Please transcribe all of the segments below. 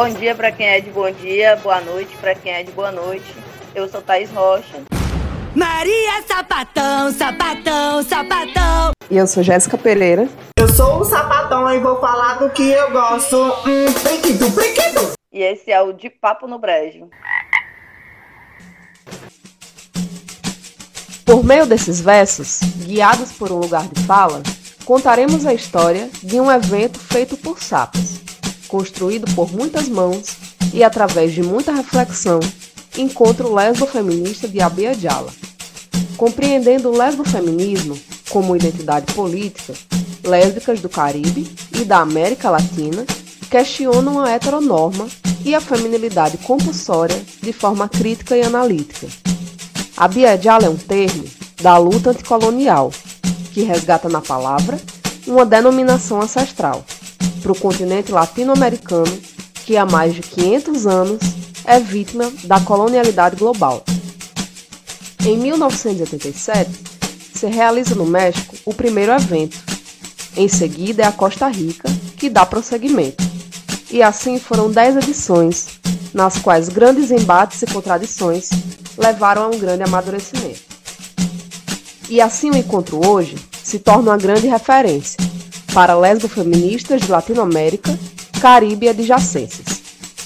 Bom dia para quem é de bom dia, boa noite para quem é de boa noite. Eu sou Thaís Rocha. Maria Sapatão, sapatão, sapatão. E eu sou Jéssica Pereira. Eu sou o sapatão e vou falar do que eu gosto. Hum, priquito, priquito. E esse é o De Papo no Brejo. Por meio desses versos, guiados por um lugar de fala, contaremos a história de um evento feito por sapos, construído por muitas mãos e através de muita reflexão encontro lesbo-feminista de Abia Jala. Compreendendo o lesbo-feminismo como identidade política, lésbicas do Caribe e da América Latina questionam a heteronorma e a feminilidade compulsória de forma crítica e analítica. A Jala é um termo da luta anticolonial, que resgata na palavra uma denominação ancestral para o continente latino-americano que há mais de 500 anos é vítima da colonialidade global. Em 1987, se realiza no México o primeiro evento. Em seguida é a Costa Rica, que dá prosseguimento. E assim foram dez edições, nas quais grandes embates e contradições levaram a um grande amadurecimento. E assim o encontro hoje se torna uma grande referência para lesbo-feministas de Latinoamérica, Caribe e adjacências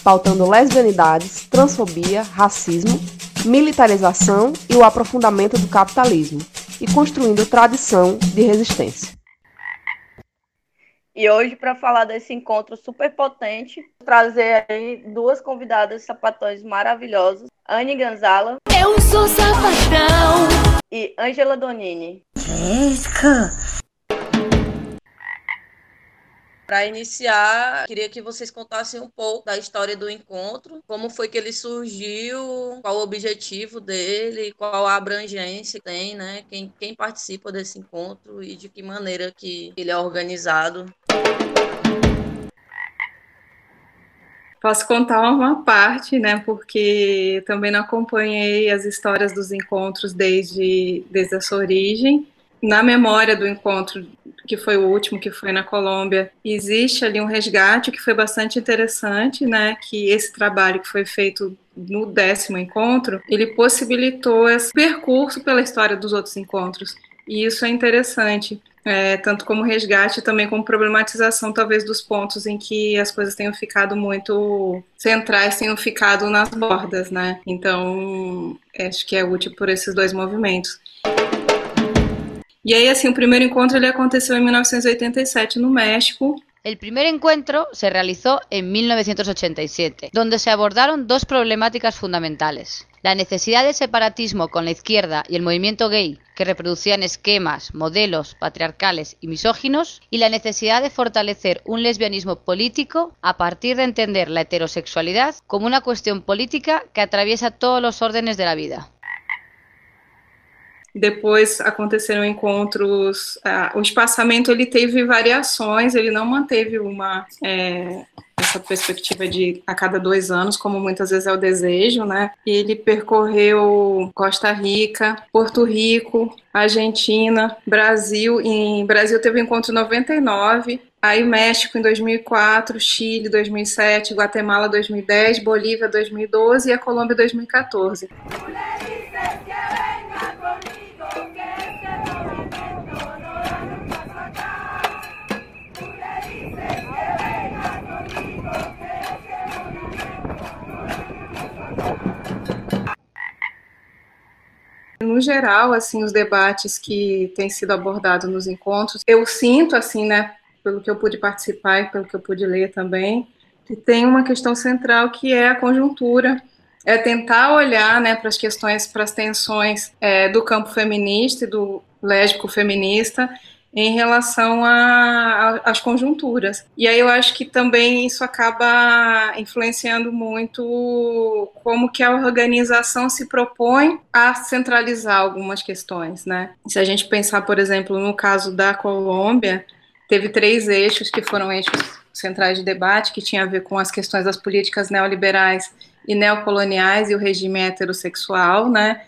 pautando lesbianidades, transfobia, racismo, militarização e o aprofundamento do capitalismo, e construindo tradição de resistência. E hoje, para falar desse encontro super potente, trazer aí duas convidadas sapatões maravilhosas, Anne Ganzala. Eu sou sapatão! E Angela Donini. Jéssica! Para iniciar, queria que vocês contassem um pouco da história do encontro, como foi que ele surgiu, qual o objetivo dele, qual a abrangência que tem, né? Quem, quem participa desse encontro e de que maneira que ele é organizado. Posso contar uma parte, né? Porque também não acompanhei as histórias dos encontros desde, desde a sua origem. Na memória do encontro que foi o último, que foi na Colômbia, existe ali um resgate que foi bastante interessante, né? Que esse trabalho que foi feito no décimo encontro, ele possibilitou esse percurso pela história dos outros encontros. E isso é interessante, é, tanto como resgate, também como problematização, talvez, dos pontos em que as coisas tenham ficado muito centrais, tenham ficado nas bordas, né? Então, acho que é útil por esses dois movimentos. Y ahí, así, un primer encuentro le aconteció en 1987 no México. El primer encuentro se realizó en 1987, donde se abordaron dos problemáticas fundamentales. La necesidad de separatismo con la izquierda y el movimiento gay, que reproducían esquemas, modelos patriarcales y misóginos, y la necesidad de fortalecer un lesbianismo político a partir de entender la heterosexualidad como una cuestión política que atraviesa todos los órdenes de la vida. Depois aconteceram encontros. Ah, o espaçamento ele teve variações, ele não manteve uma é, essa perspectiva de a cada dois anos, como muitas vezes é o desejo, né? Ele percorreu Costa Rica, Porto Rico, Argentina, Brasil. Em Brasil teve o encontro em 99, aí México em 2004, Chile 2007, Guatemala 2010, Bolívia 2012 e a Colômbia 2014. No geral, assim, os debates que têm sido abordados nos encontros, eu sinto, assim, né, pelo que eu pude participar e pelo que eu pude ler também, que tem uma questão central que é a conjuntura, é tentar olhar, né, para as questões, para as tensões é, do campo feminista e do lésbico feminista em relação às conjunturas. E aí eu acho que também isso acaba influenciando muito como que a organização se propõe a centralizar algumas questões, né? Se a gente pensar, por exemplo, no caso da Colômbia, teve três eixos que foram eixos centrais de debate, que tinha a ver com as questões das políticas neoliberais e neocoloniais e o regime heterossexual, né?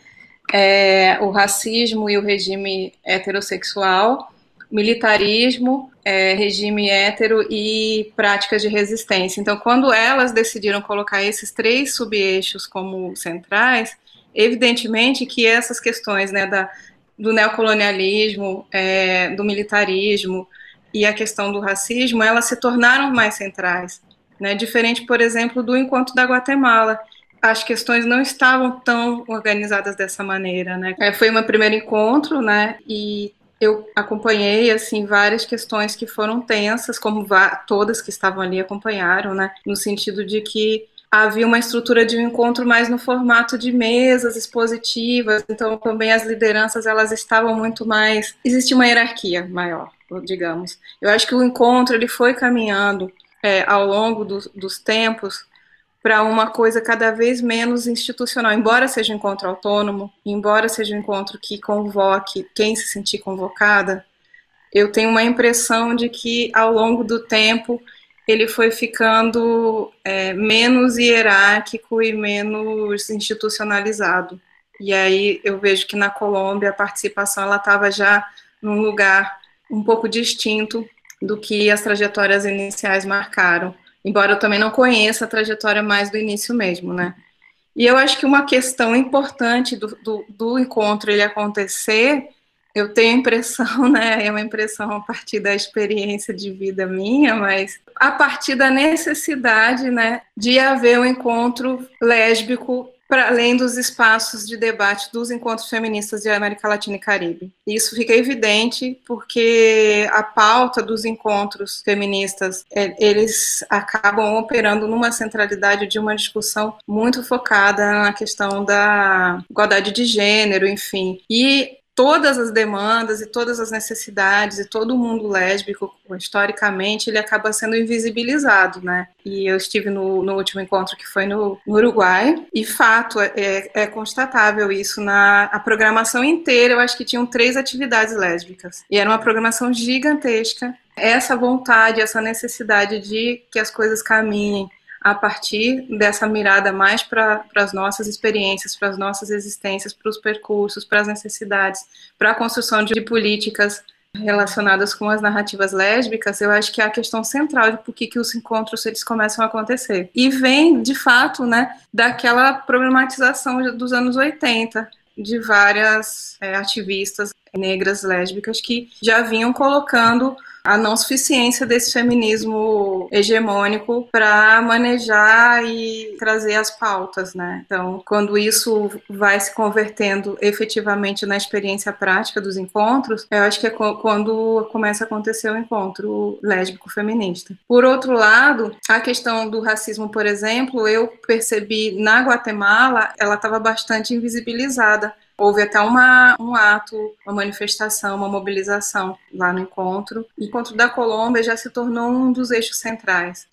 É, o racismo e o regime heterossexual, militarismo é, regime hétero e práticas de resistência. Então, quando elas decidiram colocar esses três subeixos como centrais, evidentemente que essas questões né, da, do neocolonialismo, é, do militarismo e a questão do racismo, elas se tornaram mais centrais. Né? Diferente, por exemplo, do encontro da Guatemala, as questões não estavam tão organizadas dessa maneira, né? É, foi meu primeiro encontro, né? E eu acompanhei assim várias questões que foram tensas, como todas que estavam ali acompanharam, né? No sentido de que havia uma estrutura de um encontro mais no formato de mesas expositivas, então também as lideranças elas estavam muito mais existia uma hierarquia maior, digamos. Eu acho que o encontro ele foi caminhando é, ao longo do, dos tempos para uma coisa cada vez menos institucional, embora seja um encontro autônomo, embora seja um encontro que convoque quem se sentir convocada, eu tenho uma impressão de que ao longo do tempo ele foi ficando é, menos hierárquico e menos institucionalizado. E aí eu vejo que na Colômbia a participação ela estava já num lugar um pouco distinto do que as trajetórias iniciais marcaram embora eu também não conheça a trajetória mais do início mesmo, né? E eu acho que uma questão importante do, do, do encontro ele acontecer, eu tenho a impressão, né, é uma impressão a partir da experiência de vida minha, mas a partir da necessidade, né, de haver um encontro lésbico para além dos espaços de debate dos encontros feministas de América Latina e Caribe. Isso fica evidente porque a pauta dos encontros feministas, é, eles acabam operando numa centralidade de uma discussão muito focada na questão da igualdade de gênero, enfim. E todas as demandas e todas as necessidades e todo o mundo lésbico, historicamente, ele acaba sendo invisibilizado, né? E eu estive no, no último encontro que foi no, no Uruguai, e fato, é, é, constatável isso na a programação inteira, eu acho que tinham três atividades lésbicas, e era uma programação gigantesca, essa vontade, essa necessidade de que as coisas caminhem a partir dessa mirada mais para as nossas experiências, para as nossas existências, para os percursos, para as necessidades, para a construção de políticas relacionadas com as narrativas lésbicas, eu acho que é a questão central de por que, que os encontros eles começam a acontecer. E vem, de fato, né, daquela problematização dos anos 80, de várias é, ativistas negras lésbicas que já vinham colocando a não suficiência desse feminismo hegemônico para manejar e trazer as pautas, né? Então, quando isso vai se convertendo efetivamente na experiência prática dos encontros, eu acho que é quando começa a acontecer o encontro lésbico feminista. Por outro lado, a questão do racismo, por exemplo, eu percebi na Guatemala, ela estava bastante invisibilizada Houve até uma, um ato, uma manifestação, uma mobilização lá no encontro. O encontro da Colômbia já se tornou um dos eixos centrais.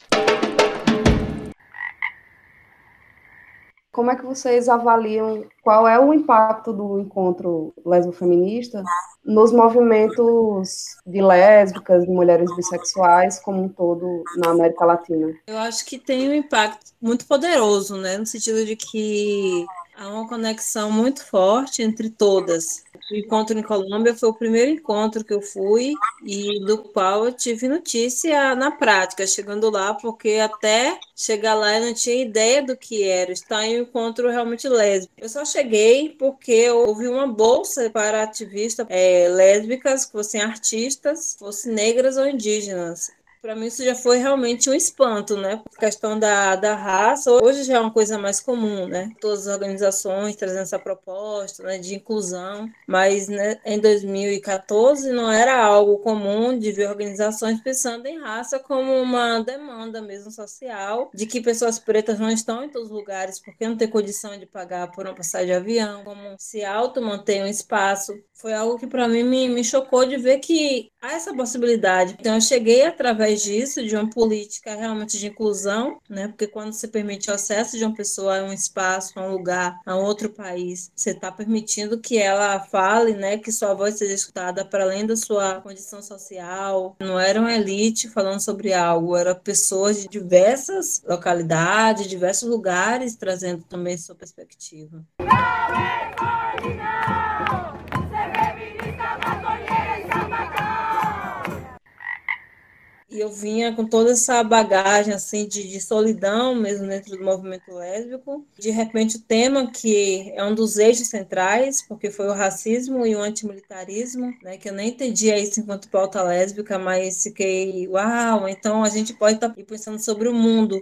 Como é que vocês avaliam qual é o impacto do encontro lésbico-feminista nos movimentos de lésbicas, de mulheres bissexuais, como um todo na América Latina? Eu acho que tem um impacto muito poderoso, né, no sentido de que Há uma conexão muito forte entre todas. O encontro em Colômbia foi o primeiro encontro que eu fui e do qual eu tive notícia na prática, chegando lá, porque até chegar lá eu não tinha ideia do que era estar em um encontro realmente lésbico. Eu só cheguei porque houve uma bolsa para ativistas é, lésbicas, fossem artistas, fossem negras ou indígenas. Para mim, isso já foi realmente um espanto, né? A questão da, da raça, hoje já é uma coisa mais comum, né? Todas as organizações trazendo essa proposta né, de inclusão, mas né, em 2014 não era algo comum de ver organizações pensando em raça como uma demanda mesmo social, de que pessoas pretas não estão em todos os lugares porque não tem condição de pagar por uma passagem de avião, como se auto mantém um espaço. Foi algo que para mim me, me chocou de ver que há essa possibilidade. Então, eu cheguei através através disso, de uma política realmente de inclusão, né? Porque quando você permite o acesso de uma pessoa a um espaço, a um lugar, a um outro país, você está permitindo que ela fale, né? Que sua voz seja escutada para além da sua condição social. Não era uma elite falando sobre algo, era pessoas de diversas localidades, diversos lugares, trazendo também sua perspectiva. Não é e eu vinha com toda essa bagagem assim de, de, solidão mesmo dentro do movimento lésbico. De repente o tema que é um dos eixos centrais, porque foi o racismo e o antimilitarismo, né, que eu nem entendia isso enquanto pauta lésbica, mas fiquei, uau, então a gente pode estar tá pensando sobre o mundo.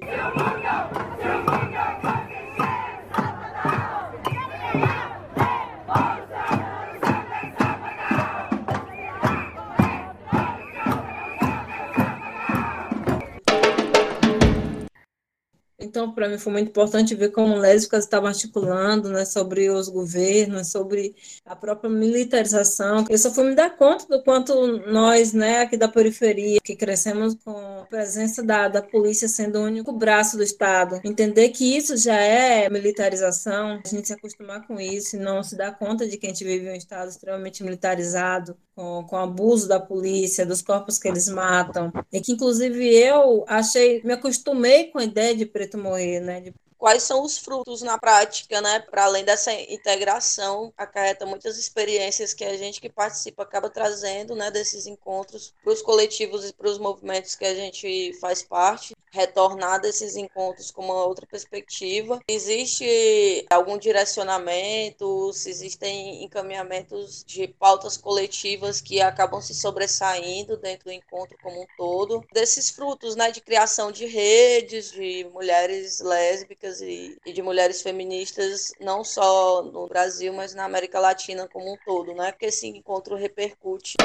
Então, para mim foi muito importante ver como lésbicas estavam articulando né, sobre os governos, sobre a própria militarização. Eu só fui me dar conta do quanto nós, né, aqui da periferia, que crescemos com a presença da, da polícia sendo o único braço do Estado, entender que isso já é militarização, a gente se acostumar com isso e não se dar conta de que a gente vive um Estado extremamente militarizado, com, com abuso da polícia, dos corpos que eles matam, e que inclusive eu achei, me acostumei com a ideia de preto morrer, né? De quais são os frutos na prática, né? Para além dessa integração, acarreta muitas experiências que a gente que participa acaba trazendo, né? Desses encontros para os coletivos e para os movimentos que a gente faz parte, retornar desses encontros com uma outra perspectiva. Existe algum direcionamento? Se existem encaminhamentos de pautas coletivas que acabam se sobressaindo dentro do encontro como um todo, desses frutos, né? De criação de redes de mulheres lésbicas e, e, de mulheres feministas, não só no Brasil, mas na América Latina como um todo, né? Porque esse encontro repercute.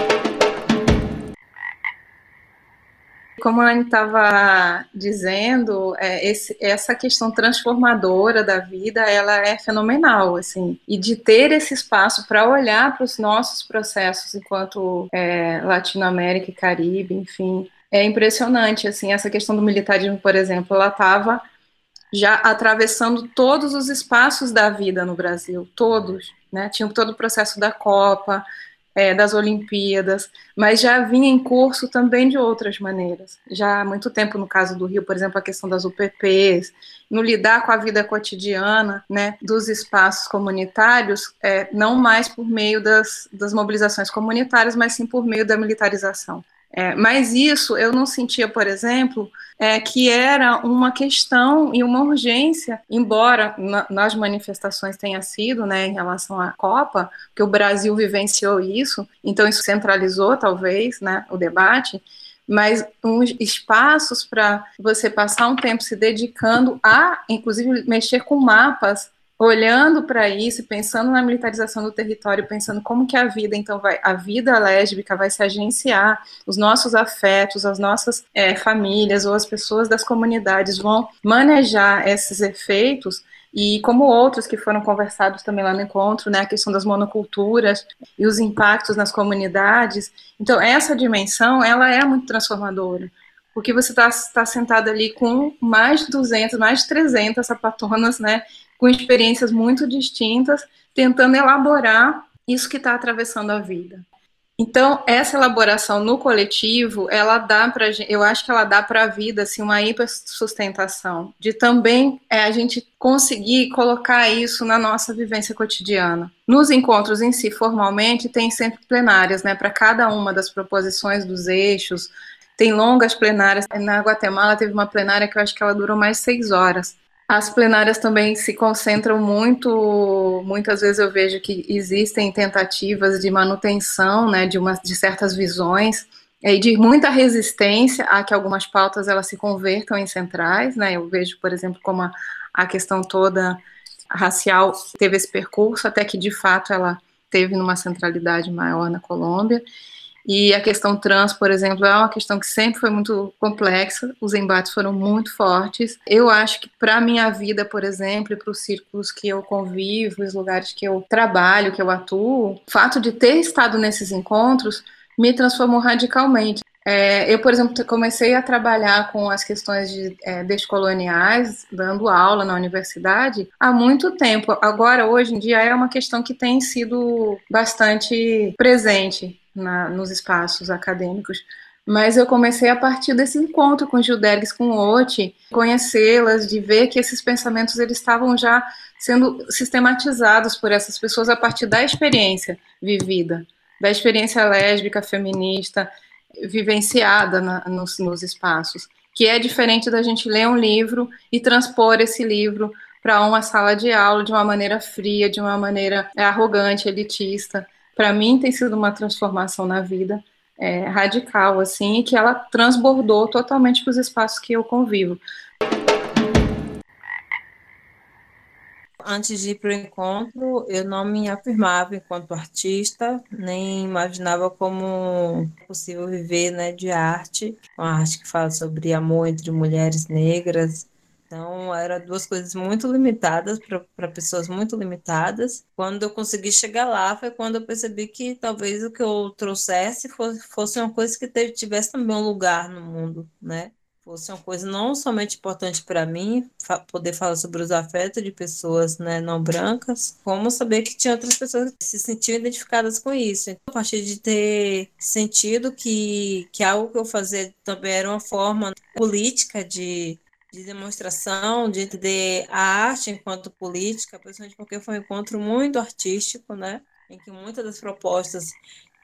Como a Anne estava dizendo, é, esse, essa questão transformadora da vida, ela é fenomenal, assim, e de ter esse espaço para olhar para os nossos processos enquanto é, Latinoamérica e Caribe, enfim, é impressionante, assim, essa questão do militarismo, por exemplo, ela estava já atravessando todos os espaços da vida no Brasil, todos, né? Tinha todo o processo da Copa, é, das Olimpíadas, mas já vinha em curso também de outras maneiras. Já há muito tempo, no caso do Rio, por exemplo, a questão das UPPs, no lidar com a vida cotidiana né, dos espaços comunitários, é, não mais por meio das, das mobilizações comunitárias, mas sim por meio da militarização. É, mas isso eu não sentia, por exemplo, é, que era uma questão e uma urgência, embora na, nas manifestações tenha sido, né, em relação à Copa, que o Brasil vivenciou isso, então isso centralizou talvez, né, o debate, mas uns espaços para você passar um tempo se dedicando a, inclusive, mexer com mapas olhando para isso, pensando na militarização do território, pensando como que a vida, então, vai, a vida lésbica vai se agenciar, os nossos afetos, as nossas é, famílias ou as pessoas das comunidades vão manejar esses efeitos e como outros que foram conversados também lá no encontro, né, a questão das monoculturas e os impactos nas comunidades. Então, essa dimensão, ela é muito transformadora porque você está tá sentado ali com mais de 200, mais de 300 sapatonas, né, com experiências muito distintas, tentando elaborar isso que está atravessando a vida. Então, essa elaboração no coletivo, ela dá para eu acho que ela dá para a vida assim uma hipersustentação, de também é, a gente conseguir colocar isso na nossa vivência cotidiana. Nos encontros em si, formalmente, tem sempre plenárias, né, para cada uma das proposições dos eixos, tem longas plenárias. Na Guatemala teve uma plenária que eu acho que ela durou mais seis horas. As plenárias também se concentram muito, muitas vezes eu vejo que existem tentativas de manutenção, né, de, uma, de certas visões e de muita resistência a que algumas pautas elas se convertam em centrais, né, eu vejo, por exemplo, como a, a questão toda racial teve esse percurso até que de fato ela teve numa centralidade maior na Colômbia, e a questão trans, por exemplo, é uma questão que sempre foi muito complexa, os embates foram muito fortes. Eu acho que para minha vida, por exemplo, e para os círculos que eu convivo, os lugares que eu trabalho, que eu atuo, o fato de ter estado nesses encontros me transformou radicalmente. É, eu, por exemplo, comecei a trabalhar com as questões de é, descoloniais, dando aula na universidade, há muito tempo. Agora, hoje em dia, é uma questão que tem sido bastante presente na, nos espaços acadêmicos. Mas eu comecei a partir desse encontro com Gildergues, com Oti, conhecê-las, de ver que esses pensamentos eles estavam já sendo sistematizados por essas pessoas a partir da experiência vivida, da experiência lésbica, feminista, vivenciada na, nos, nos espaços, que é diferente da gente ler um livro e transpor esse livro para uma sala de aula de uma maneira fria, de uma maneira arrogante, elitista. Para mim tem sido uma transformação na vida é, radical, assim, que ela transbordou totalmente para os espaços que eu convivo. Antes de ir para o encontro, eu não me afirmava enquanto artista, nem imaginava como é possível viver né, de arte, uma arte que fala sobre amor entre mulheres negras, então, eram duas coisas muito limitadas para pessoas muito limitadas. Quando eu consegui chegar lá, foi quando eu percebi que talvez o que eu trouxesse fosse, fosse uma coisa que tivesse também um lugar no mundo, né? Fosse uma coisa não somente importante para mim, fa poder falar sobre os afetos de pessoas né, não brancas, como saber que tinha outras pessoas que se sentiam identificadas com isso. Então, a partir de ter sentido que, que algo que eu fazia também era uma forma política de de demonstração, de entender a arte enquanto política, principalmente porque foi um encontro muito artístico, né? Em que muitas das propostas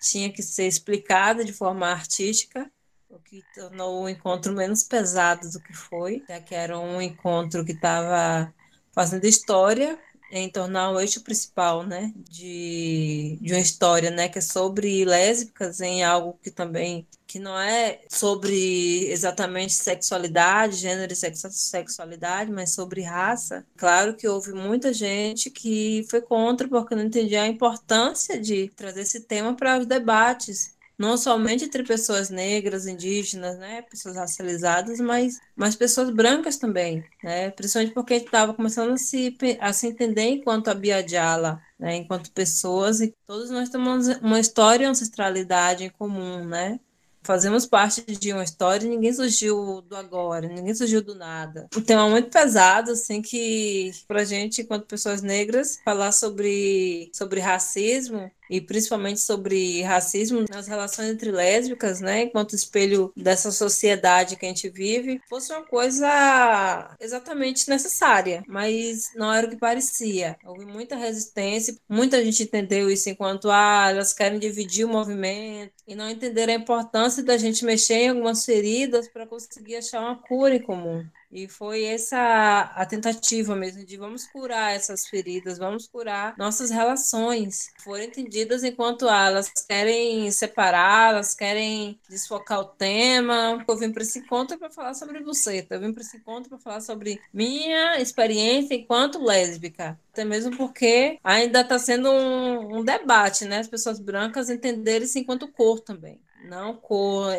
tinha que ser explicada de forma artística, o que tornou o encontro menos pesado do que foi, já que era um encontro que estava fazendo história em tornar o eixo principal, né, de, de uma história, né, que é sobre lésbicas em algo que também que não é sobre exatamente sexualidade, gênero e sexualidade, mas sobre raça. Claro que houve muita gente que foi contra porque não entendia a importância de trazer esse tema para os debates não somente entre pessoas negras, indígenas, né, pessoas racializadas, mas, mas pessoas brancas também, né, principalmente porque a gente estava começando a se, a se entender enquanto a Biadiala, né, enquanto pessoas, e todos nós temos uma história e ancestralidade em comum, né, fazemos parte de uma história e ninguém surgiu do agora, ninguém surgiu do nada. Então é muito pesado, assim, que pra gente, enquanto pessoas negras, falar sobre, sobre racismo e principalmente sobre racismo nas relações entre lésbicas, né, enquanto espelho dessa sociedade que a gente vive, fosse uma coisa exatamente necessária, mas não era o que parecia. Houve muita resistência, muita gente entendeu isso enquanto ah, elas querem dividir o movimento e não entenderam a importância da gente mexer em algumas feridas para conseguir achar uma cura em comum. E foi essa a tentativa mesmo de vamos curar essas feridas, vamos curar nossas relações. Foram entendidas enquanto elas querem separar, elas querem desfocar o tema. Eu vim para esse encontro para falar sobre você, eu vim para esse encontro para falar sobre minha experiência enquanto lésbica. Até mesmo porque ainda está sendo um, um debate, né? As pessoas brancas entenderem-se enquanto cor também não cor,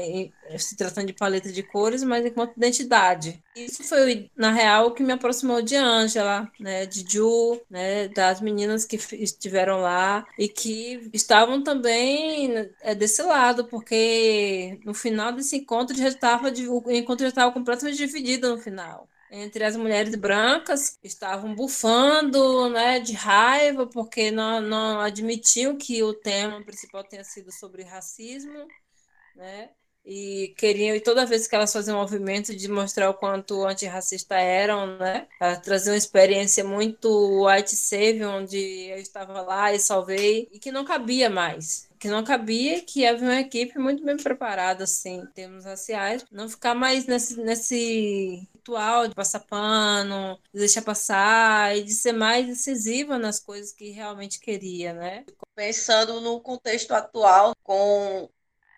se tratando de paleta de cores, mas enquanto identidade. Isso foi, na real, o que me aproximou de Angela, né, de Ju, né, das meninas que estiveram lá e que estavam também é, desse lado, porque no final desse encontro já estava, o encontro já estava completamente dividido no final entre as mulheres brancas estavam bufando né, de raiva porque não, não admitiam que o tema principal tenha sido sobre racismo né? E queriam, e toda vez que elas faziam um movimento de mostrar o quanto antirracista eram, né? Elas traziam uma experiência muito white savior, onde eu estava lá e salvei, e que não cabia mais que não cabia que havia uma equipe muito bem preparada, assim, em termos raciais, não ficar mais nesse, nesse ritual de passar pano, de deixar passar e de ser mais decisiva nas coisas que realmente queria, né? Pensando no contexto atual, com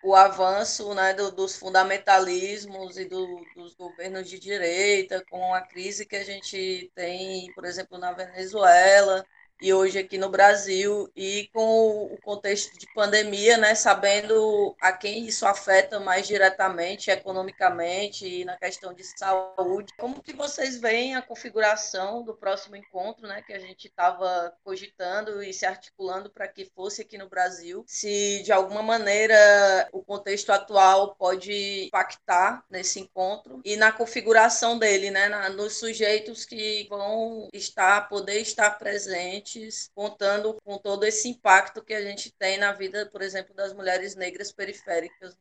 o avanço né, do, dos fundamentalismos e do, dos governos de direita, com a crise que a gente tem, por exemplo, na Venezuela, e hoje aqui no Brasil e com o contexto de pandemia, né, sabendo a quem isso afeta mais diretamente, economicamente e na questão de saúde. Como que vocês veem a configuração do próximo encontro, né, que a gente estava cogitando e se articulando para que fosse aqui no Brasil? Se de alguma maneira o contexto atual pode impactar nesse encontro e na configuração dele, né, na, nos sujeitos que vão estar, poder estar presentes contando com todo esse impacto que a gente tem na vida, por exemplo, das mulheres negras periféricas.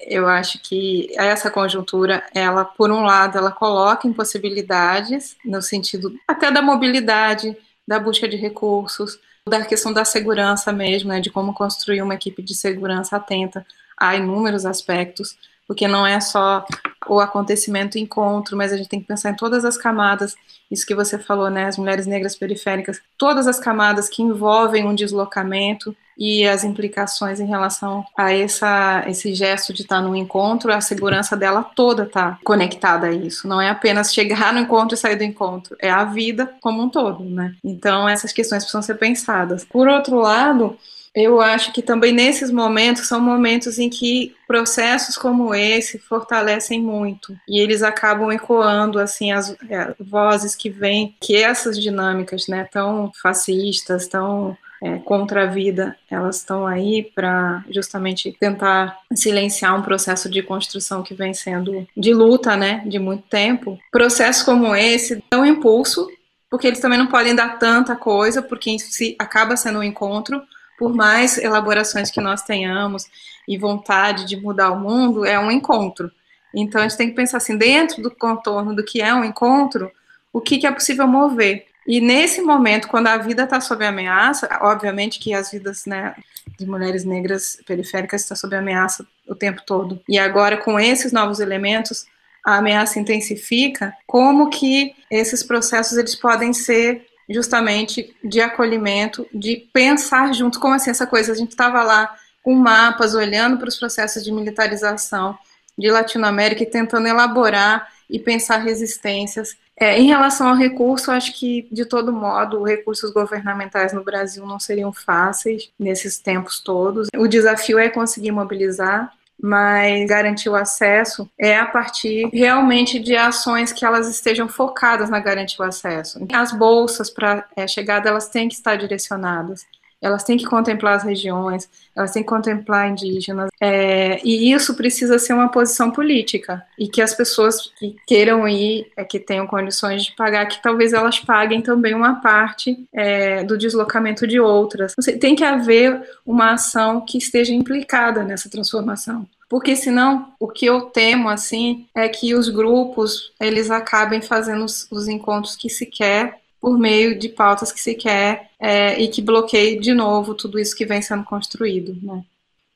Eu acho que essa conjuntura, ela, por um lado, ela coloca impossibilidades no sentido até da mobilidade, da busca de recursos, da questão da segurança mesmo, né, de como construir uma equipe de segurança atenta a inúmeros aspectos, porque não é só o acontecimento encontro, mas a gente tem que pensar em todas as camadas, isso que você falou, né, as mulheres negras periféricas, todas as camadas que envolvem um deslocamento e as implicações em relação a essa, esse gesto de estar no encontro, a segurança dela toda está conectada a isso. Não é apenas chegar no encontro e sair do encontro, é a vida como um todo, né? Então essas questões precisam ser pensadas. Por outro lado, eu acho que também nesses momentos são momentos em que processos como esse fortalecem muito e eles acabam ecoando assim as é, vozes que vêm que essas dinâmicas, né, tão fascistas, tão é, contra a vida, elas estão aí para justamente tentar silenciar um processo de construção que vem sendo de luta, né, de muito tempo. Processos como esse dão impulso, porque eles também não podem dar tanta coisa, porque se acaba sendo um encontro, por mais elaborações que nós tenhamos e vontade de mudar o mundo, é um encontro. Então a gente tem que pensar assim, dentro do contorno do que é um encontro, o que, que é possível mover. E nesse momento, quando a vida está sob ameaça, obviamente que as vidas né, de mulheres negras periféricas estão sob ameaça o tempo todo. E agora, com esses novos elementos, a ameaça intensifica. Como que esses processos eles podem ser justamente de acolhimento, de pensar junto, como assim essa coisa, a gente estava lá com mapas, olhando para os processos de militarização de Latinoamérica e tentando elaborar e pensar resistências. É, em relação ao recurso, acho que, de todo modo, recursos governamentais no Brasil não seriam fáceis nesses tempos todos. O desafio é conseguir mobilizar, mas garantir o acesso é a partir realmente de ações que elas estejam focadas na garantir o acesso. As bolsas para é, chegada elas têm que estar direcionadas elas têm que contemplar as regiões, elas têm que contemplar indígenas, é, e isso precisa ser uma posição política, e que as pessoas que queiram ir, é, que tenham condições de pagar, que talvez elas paguem também uma parte é, do deslocamento de outras. Tem que haver uma ação que esteja implicada nessa transformação. Porque senão o que eu temo assim é que os grupos eles acabem fazendo os, os encontros que se quer por meio de pautas que se quer é, e que bloqueie de novo tudo isso que vem sendo construído. Né?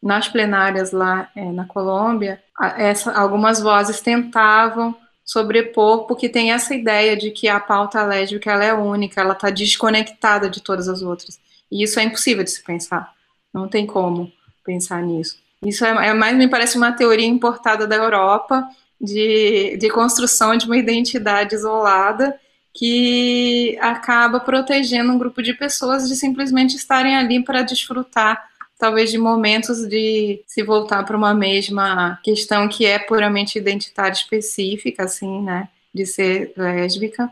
Nas plenárias lá é, na Colômbia, essa, algumas vozes tentavam sobrepor, porque tem essa ideia de que a pauta lésbica ela é única, ela está desconectada de todas as outras. E isso é impossível de se pensar. Não tem como pensar nisso. Isso é, é mais, me parece, uma teoria importada da Europa de, de construção de uma identidade isolada que acaba protegendo um grupo de pessoas de simplesmente estarem ali para desfrutar talvez de momentos de se voltar para uma mesma questão que é puramente identitária específica, assim, né, de ser lésbica.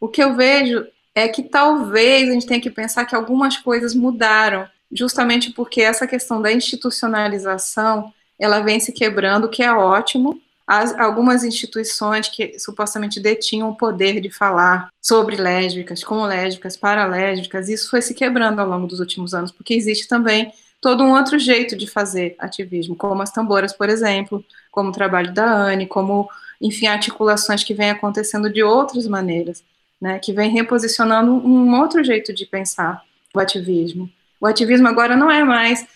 O que eu vejo é que talvez a gente tenha que pensar que algumas coisas mudaram, justamente porque essa questão da institucionalização, ela vem se quebrando, o que é ótimo, as, algumas instituições que supostamente detinham o poder de falar sobre lésbicas, com lésbicas, para lésbicas, isso foi se quebrando ao longo dos últimos anos, porque existe também todo um outro jeito de fazer ativismo, como as tamboras, por exemplo, como o trabalho da Anne, como, enfim, articulações que vêm acontecendo de outras maneiras, né, que vem reposicionando um outro jeito de pensar o ativismo. O ativismo agora não é mais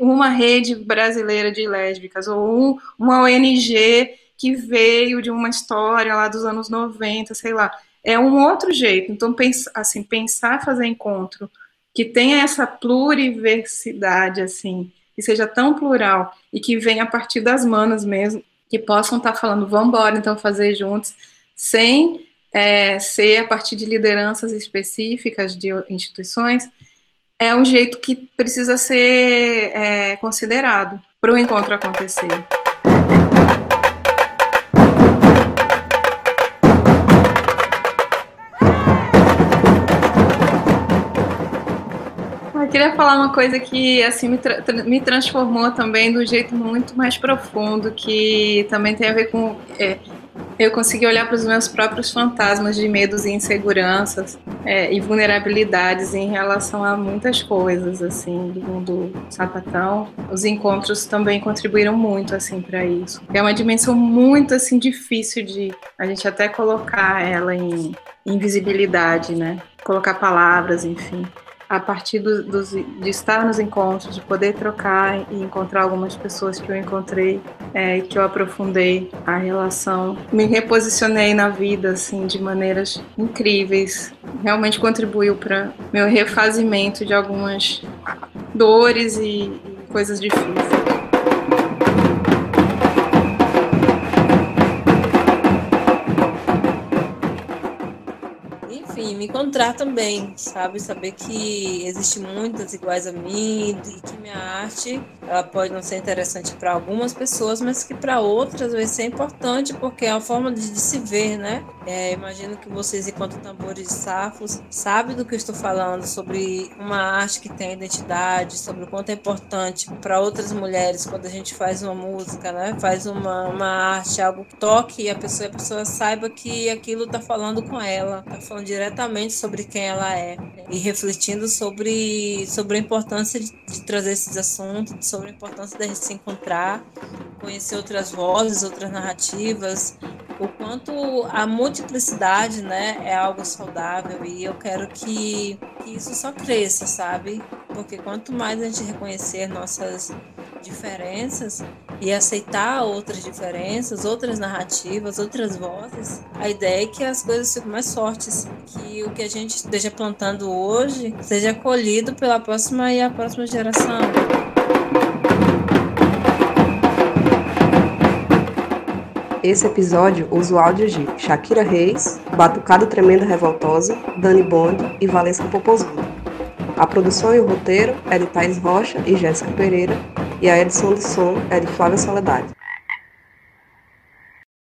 uma rede brasileira de lésbicas, ou um, uma ONG que veio de uma história lá dos anos 90, sei lá. É um outro jeito. Então, pensa, assim, pensar fazer encontro que tenha essa pluriversidade, assim, que seja tão plural e que venha a partir das manas mesmo, que possam estar falando, vamos embora, então, fazer juntos, sem é, ser a partir de lideranças específicas de instituições, é um jeito que precisa ser é, considerado para o encontro acontecer. Eu queria falar uma coisa que assim me, tra me transformou também de um jeito muito mais profundo, que também tem a ver com é, eu consegui olhar para os meus próprios fantasmas de medos e inseguranças é, e vulnerabilidades em relação a muitas coisas, assim, do mundo sapatão. Os encontros também contribuíram muito, assim, para isso. É uma dimensão muito, assim, difícil de a gente até colocar ela em invisibilidade, né? Colocar palavras, enfim a partir do, de estar nos encontros, de poder trocar e encontrar algumas pessoas que eu encontrei é, que eu aprofundei a relação, me reposicionei na vida assim de maneiras incríveis. Realmente contribuiu para meu refazimento de algumas dores e, e coisas difíceis. Me encontrar também, sabe? Saber que existe muitas iguais a mim e que minha arte ela pode não ser interessante para algumas pessoas, mas que para outras vai ser importante porque é uma forma de, de se ver, né? É, imagino que vocês, enquanto tambores de safos, sabem do que eu estou falando sobre uma arte que tem identidade, sobre o quanto é importante para outras mulheres quando a gente faz uma música, né? Faz uma, uma arte, algo que toque e a pessoa, a pessoa saiba que aquilo está falando com ela, está falando diretamente sobre quem ela é e refletindo sobre, sobre a importância de, de trazer esses assuntos, sobre a importância da gente se encontrar, conhecer outras vozes, outras narrativas, o quanto a multiplicidade né, é algo saudável e eu quero que, que isso só cresça, sabe? Porque quanto mais a gente reconhecer nossas diferenças e aceitar outras diferenças, outras narrativas, outras vozes, a ideia é que as coisas ficam mais fortes, que o que a gente esteja plantando hoje seja colhido pela próxima e a próxima geração. Esse episódio usa o áudio de Shakira Reis, Batucado Tremenda Revoltosa, Dani Bond e Valesca Popozuda. A produção e o roteiro é de Thais Rocha e Jéssica Pereira, e a edição de som é de Flávia Soledade.